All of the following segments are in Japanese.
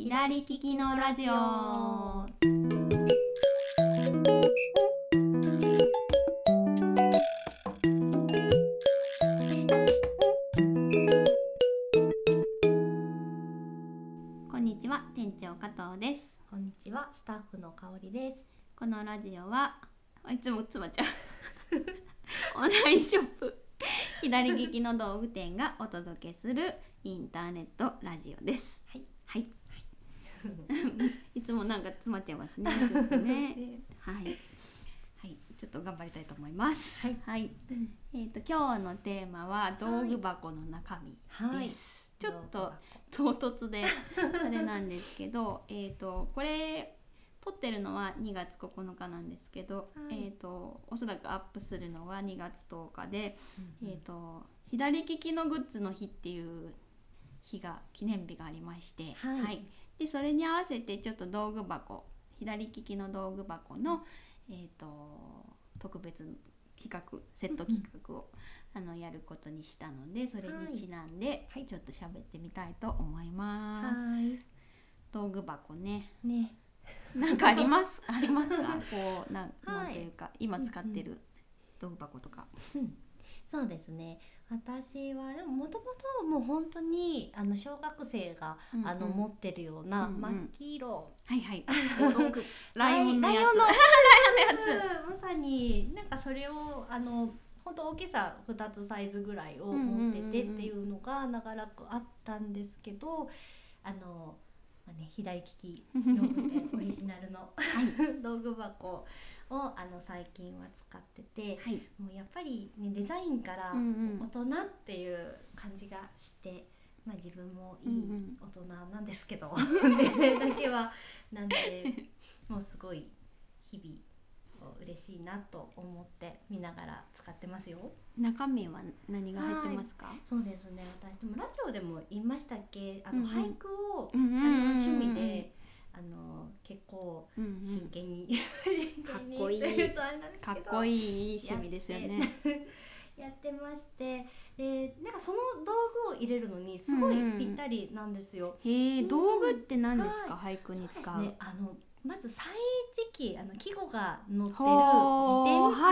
左利きのラジオ。こんにちは店長加藤です。こんにちは、スタッフの香りです。このラジオはあいつもつまちゃう オンラインショップ。左利きの道具店がお届けするインターネットラジオです。はい。はいいつもなんか詰まっちゃいますね ちょっとね。はい。はい。ちょっと頑張りたいと思います。はい。はい。えっ、と今日のテーマは道具箱の中身です、ちょっと唐突で それなんですけどえっとこれ撮ってるのは2月9日なんですけど、はい。えっ、とおそらくアップするのは2月10日で、うんえっ、と左利きのグッズの日っていう日が記念日がありまして、はいでそれに合わせてちょっと道具箱左利きの道具箱の、えっ、と特別企画セット企画を、あのやることにしたのでそれにちなんで、はい。ちょっと喋ってみたいと思います。は道具箱ね。い。ね。なんかあります？ありますか？こうなんなんはいていうか、今使ってる道具箱とか。そうですね。私はでももともともう本当にあの小学生が、うんうんあの持ってるようなうんうん真っ黄色、はいはい。ライオンのやつ。まさになんかそれをあの本当大きさ2つサイズぐらいを持っててっていうのが長らくあったんですけどあの、まあね、左利き道具店オリジナルの 道具箱をあの最近は使っててはい。もうやっぱり、ね、デザインからうんうん大人っていう感じがして。まあ、自分もいい大人なんですけど、年齢だけはなんで もうすごい日々嬉しいなと思って見ながら使ってますよ。中身は何が入ってますか？そうですね。私でもラジオでも言いましたっけ、あの、うんうん俳句を、うんうんうんうんあの趣味であの結構うんうん真剣に、かっこいいかっこいい趣味ですよね。やって まして、でなんかその道具を入れるのにすごいぴったりなんですよ。へえ、うん道具って何ですか？は俳句に使う。そうね。あのまず歳時記あの季語が載ってる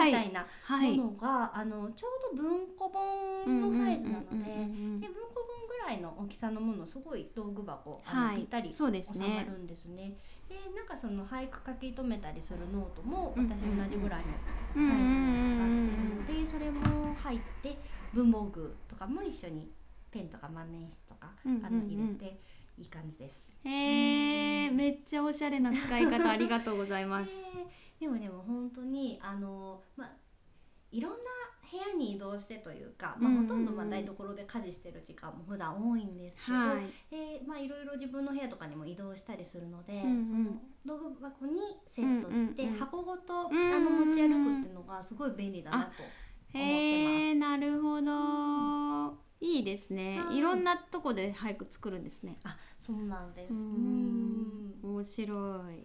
みたいなはい。ものが、あのちょうど文庫本のサイズなので。文庫本ぐらいの大きさのものすごい道具箱、あはいのぴったり収まねるんですね。でなんかその俳句書き留めたりするノートもうん私同じぐらいのサイズうんの使ってるのでそれも入って文房具とかも一緒にペンとか万年筆とか、うんうんうんあの入れていい感じです。へえ、めっちゃおしゃれな使い方ありがとうございます。えーでもでも本当にあのまあいろんな部屋に移動してというか、まあ、ほとんどまあ台所で家事してる時間も普段多いんですけど、はい。えーまあいろいろ自分の部屋とかにも移動したりするので、うんうんその道具箱にセットして、箱ごと、うんうんうんあの持ち歩くっていうのがすごい便利だなと思ってへえ、まなるほど。いいですね。はいいろんなとこで俳句作るんですね。す。あそうなんです。ううんん面白い。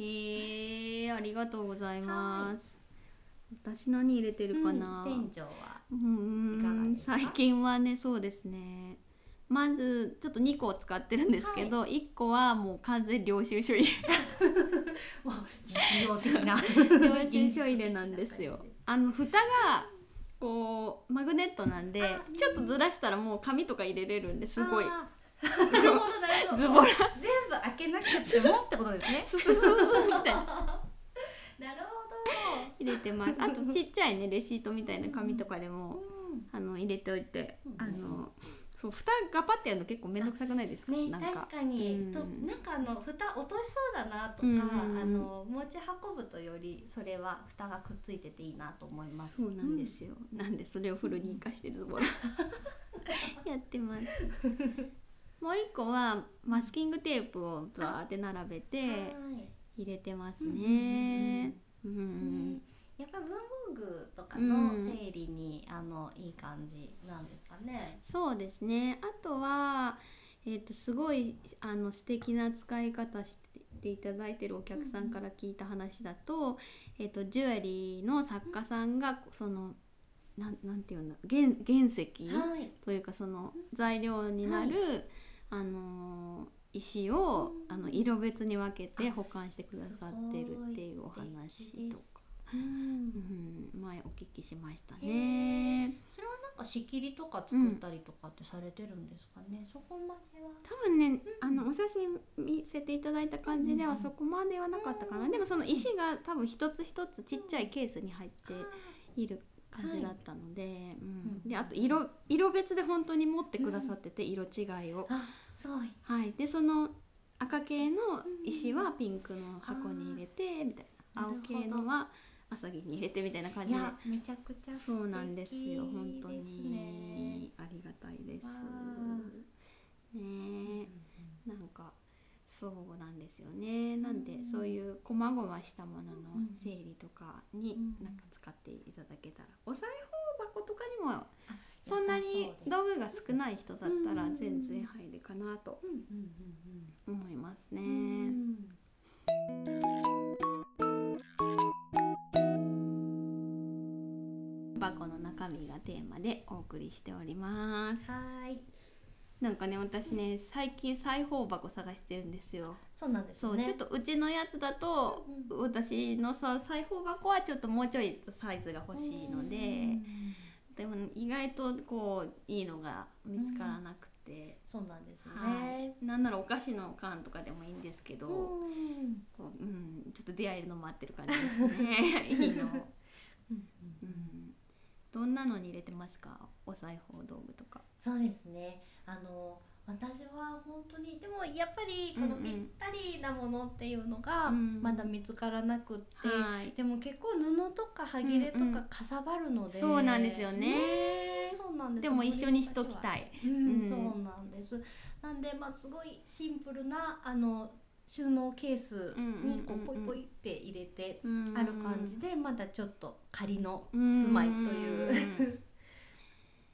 へえ、ありがとうございます。私何入れてるかな？うん店長はうん最近はねそうですね。まずちょっと2個使ってるんですけど、1個はもう完全領収書入もう実用的な。れ領収書入れなんですよ。あの蓋がこうマグネットなんであちょっとずらしたらもう紙とか入れれるんですごいなるほどなるほど。ズボラ。全部開けなくてもってことですね。ススススみたいな。なるほど。入れてます。あと ちっちゃいねレシートみたいな紙とかでもあの入れておいてうん。あのそう蓋がパッてやるの結構面倒くさくないですか？ね、か。確かに、うん。となんかあの蓋落としそうだなとか、うんうんうん。あの持ち運ぶとよりそれは蓋がくっついてていいなと思います。そうなんですよ、なんでそれをフルに活かしてズボラ。やってますもう一個はマスキングテープをバーって並べうん。てはい。入れてますね。やっぱ文房具とかのうん整理に、あのいい感じなんですかね。そうですね。あとはえっ、とすごいあの素敵な使い方していただいてるお客さんから聞いた話だと,、えっとジュエリーの作家さんがそのなんなんていうんだ原原石、はい。というかその材料になる、あのー石を、うんあの色別に分けて保管してくださってるっていうお話とか、うんうん、前お聞きしましたへね。それはなんか仕切りとか作ったりとかってされてるんですかね、そこまでは。多分ね、あのお写真見せていただいた感じではうんうん。そこまではなかったかな、でもその石が多分一つ一つちっちゃいケースに入っている感じだったので、うん。うん。であと色色別で本当に持ってくださってて、色違いを。はい、でその赤系の石はピンクの箱に入れてみたいな。青系のは朝霧に入れてみたいな感じで。めちゃくちゃそうなんですよ本当に。ねありがたいです。わね。えなんかそうなんですよね。なんでそういう細々したものの整理とかにうん。なんか使っていただけたら。お裁縫箱とかにもあそんなに道具が少ない人だったらうん全然入るかなと思いますね。箱の中身がテーマでお送りしております。はーいなんかね私ね最近裁縫箱探してるんですよ。そうなんですそう、ねちょっとうちのやつだと、う私のさ裁縫箱はちょっともうちょいサイズが欲しいので、でも意外とこういいのが見つからなくて、そうなんですよはねい、なんならお菓子の缶とかでもいいんですけど、うんこううん、ちょっと出会えるの待ってる感じですね。いいの、うん。うん、どんなのに入れてますか？お裁縫道具とかそうですね。あの私は本当にでもやっぱりこのうん。うんぴったりなものっていうのがうん。まだ見つからなくって、はい。でも結構布とか歯切れとうんうん。かかさばるので、そうなんですよね。ねそうなんですでも一緒にしときたい。うんうん。そうなんです。なんでまあすごいシンプルなあの収納ケースにこうんうんうん。うんうポイポイって入れてうん。ある感じでまだちょっと仮のうん住まいという。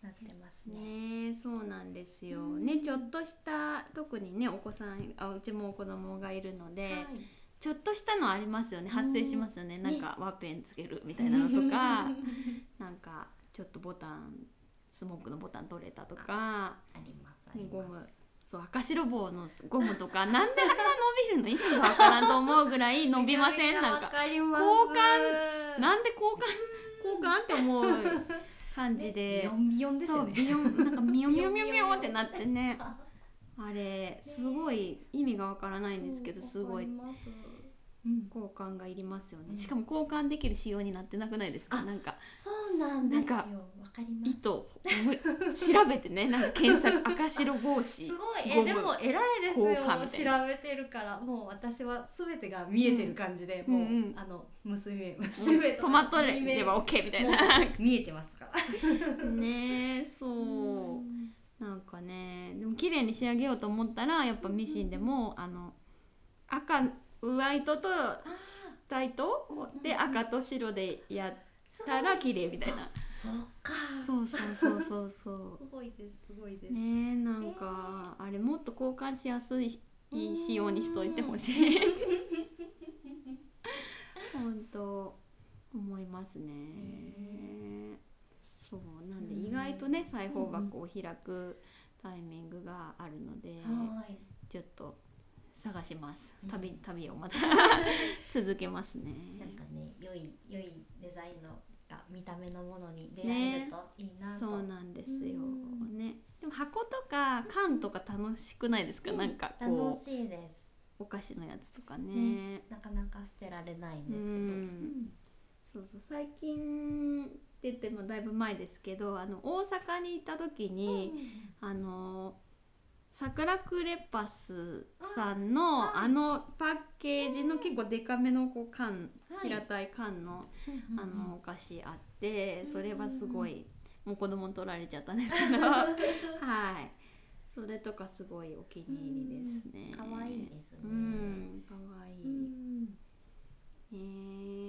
なってますね。ね。そうなんですよ。ねちょっとした特にねお子さんあうちも子供がいるので、はい。ちょっとしたのありますよね。発生しますよね、ん。なんかワッペンつけるみたいなのとか なんかちょっとボタンスモークのボタン取れたとかありますあります。ゴム。そう赤白棒のゴムとかなんであんな伸びるの？意味がわからんと思うぐらい伸びません。なんか交換？なんで交換？交換？って思う感じで、ビヨンビヨンですそうよね。ビヨンなんかミヨミヨミヨミヨってなってね。あれすごい意味がわからないんですけどすごい交換がいりますよね、うん。しかも交換できる仕様になってなくないですか？あなんか。そうなんですよ。なんわかります。糸む調べてね。なんか検索 赤白帽子。すごい。えでも偉いですよ。調べてるからもう私はすべてが見えてる感じで、もう、うん。うんうん。あの娘娘とトマトれれば OK みたいな。見えてますから。ねえそう。なんかねでも綺麗に仕上げようと思ったらやっぱミシンでもあの赤上糸と下糸で赤と白でやったら綺麗みたいな。そっか。そうそうそうそうそすごいですすごいです。うねえなんかあれもっと交換しやすい仕様にしといてほしい。本当思いますね。そうなんで意外とね裁縫箱を開くタイミングがあるのではい。ちょっと探します。うん。旅旅をまた 続けますね。なんかね良い良いデザインのが見た目のものに出会えるといいなと。そうなんですよ。うん。ね。でも箱とか缶とか楽しくないですか、なんかこ楽しいです。うお菓子のやつとかね、ね。なかなか捨てられないんですけど。うん。そうそう。最近って言ってもだいぶ前ですけどあの大阪に行った時に、あの桜クレパスさんのああのパッケージの結構デカめのこう缶、はい平たい缶のうん。あのお菓子あってうん。それはすごいもう子供に取られちゃったんですけど。はい。それとかすごいお気に入りですね。可愛いですね。うん可愛い。うん。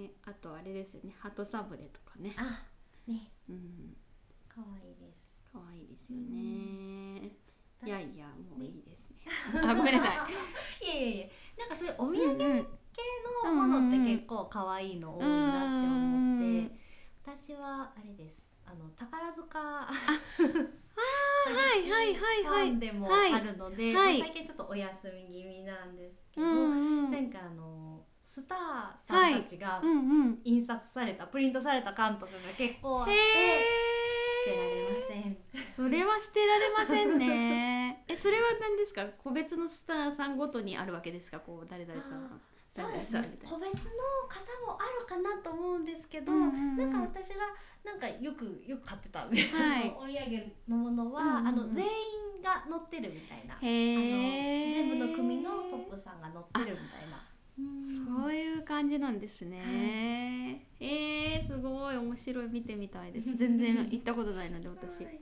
ねあとあれですよね。鳩サブレとかね。あ、ね、うん。可愛いです。可愛いですよね。いやいあごめんなさい。いやいやいや、なんかそういうおうん土産うん系のものって結構可愛いの多いなって思って、うん私はあれです。あの宝塚。ははいはいはいはい。でもはいあるので、はい。まあ最近ちょっとお休み気味なんですけうど、んうん。なんかあのスターさんたちがうんうん。印刷された、プリントされた缶とかが結構あってへ捨てられまえせん。それは捨てられませんねえそれは何ですか？個別のスターさんごとにあるわけですか？こう誰々さんそうですね誰々さんみたいな。個別の方もあるかなと思うんですけど、うんうんうん。なんか私がなんかよくよく買ってたみたいな、はい。お土産のものは、うんうんうん。あの全員が載ってるみたいな、あの全部の組のトップさんが載ってるみたいな。そういう感じなんですね、えー、すごい面白い。見てみたいです。全然行ったことないので私。はい。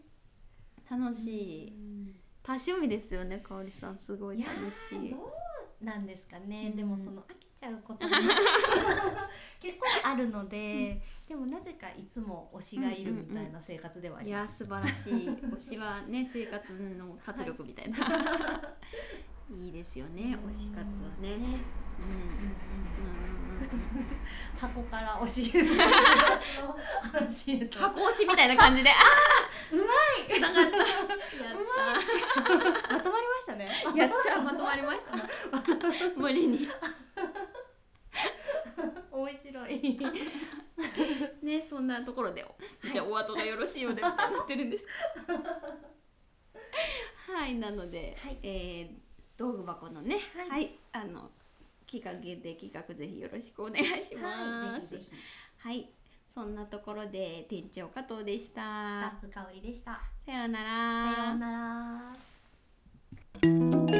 楽しい多趣味ですよねかおりさん。すごい楽しい。ーどうなんですかね、うん。でもその飽きちゃうことも 結構あるので、でもなぜかいつも推しがいるみたいな生活ではあいります。や素晴らしい。推しはね 生活の活力みたいな、い、いですよね推し活はね。うん。うんうんうん箱から推し。箱推しみたいな感じで。あうまーつながったまとまりましたね。やったまとまりました 無理に。面白い。ねそんなところで、じゃあお後がよろしいようでっってるんですはいなので、はい。えー道具箱のねは、はいいあの期間限定企画ぜひよろしくお願いします。はい。はいそんなところで店長加藤でしスタッたフ香りでした。さようなさようらなら。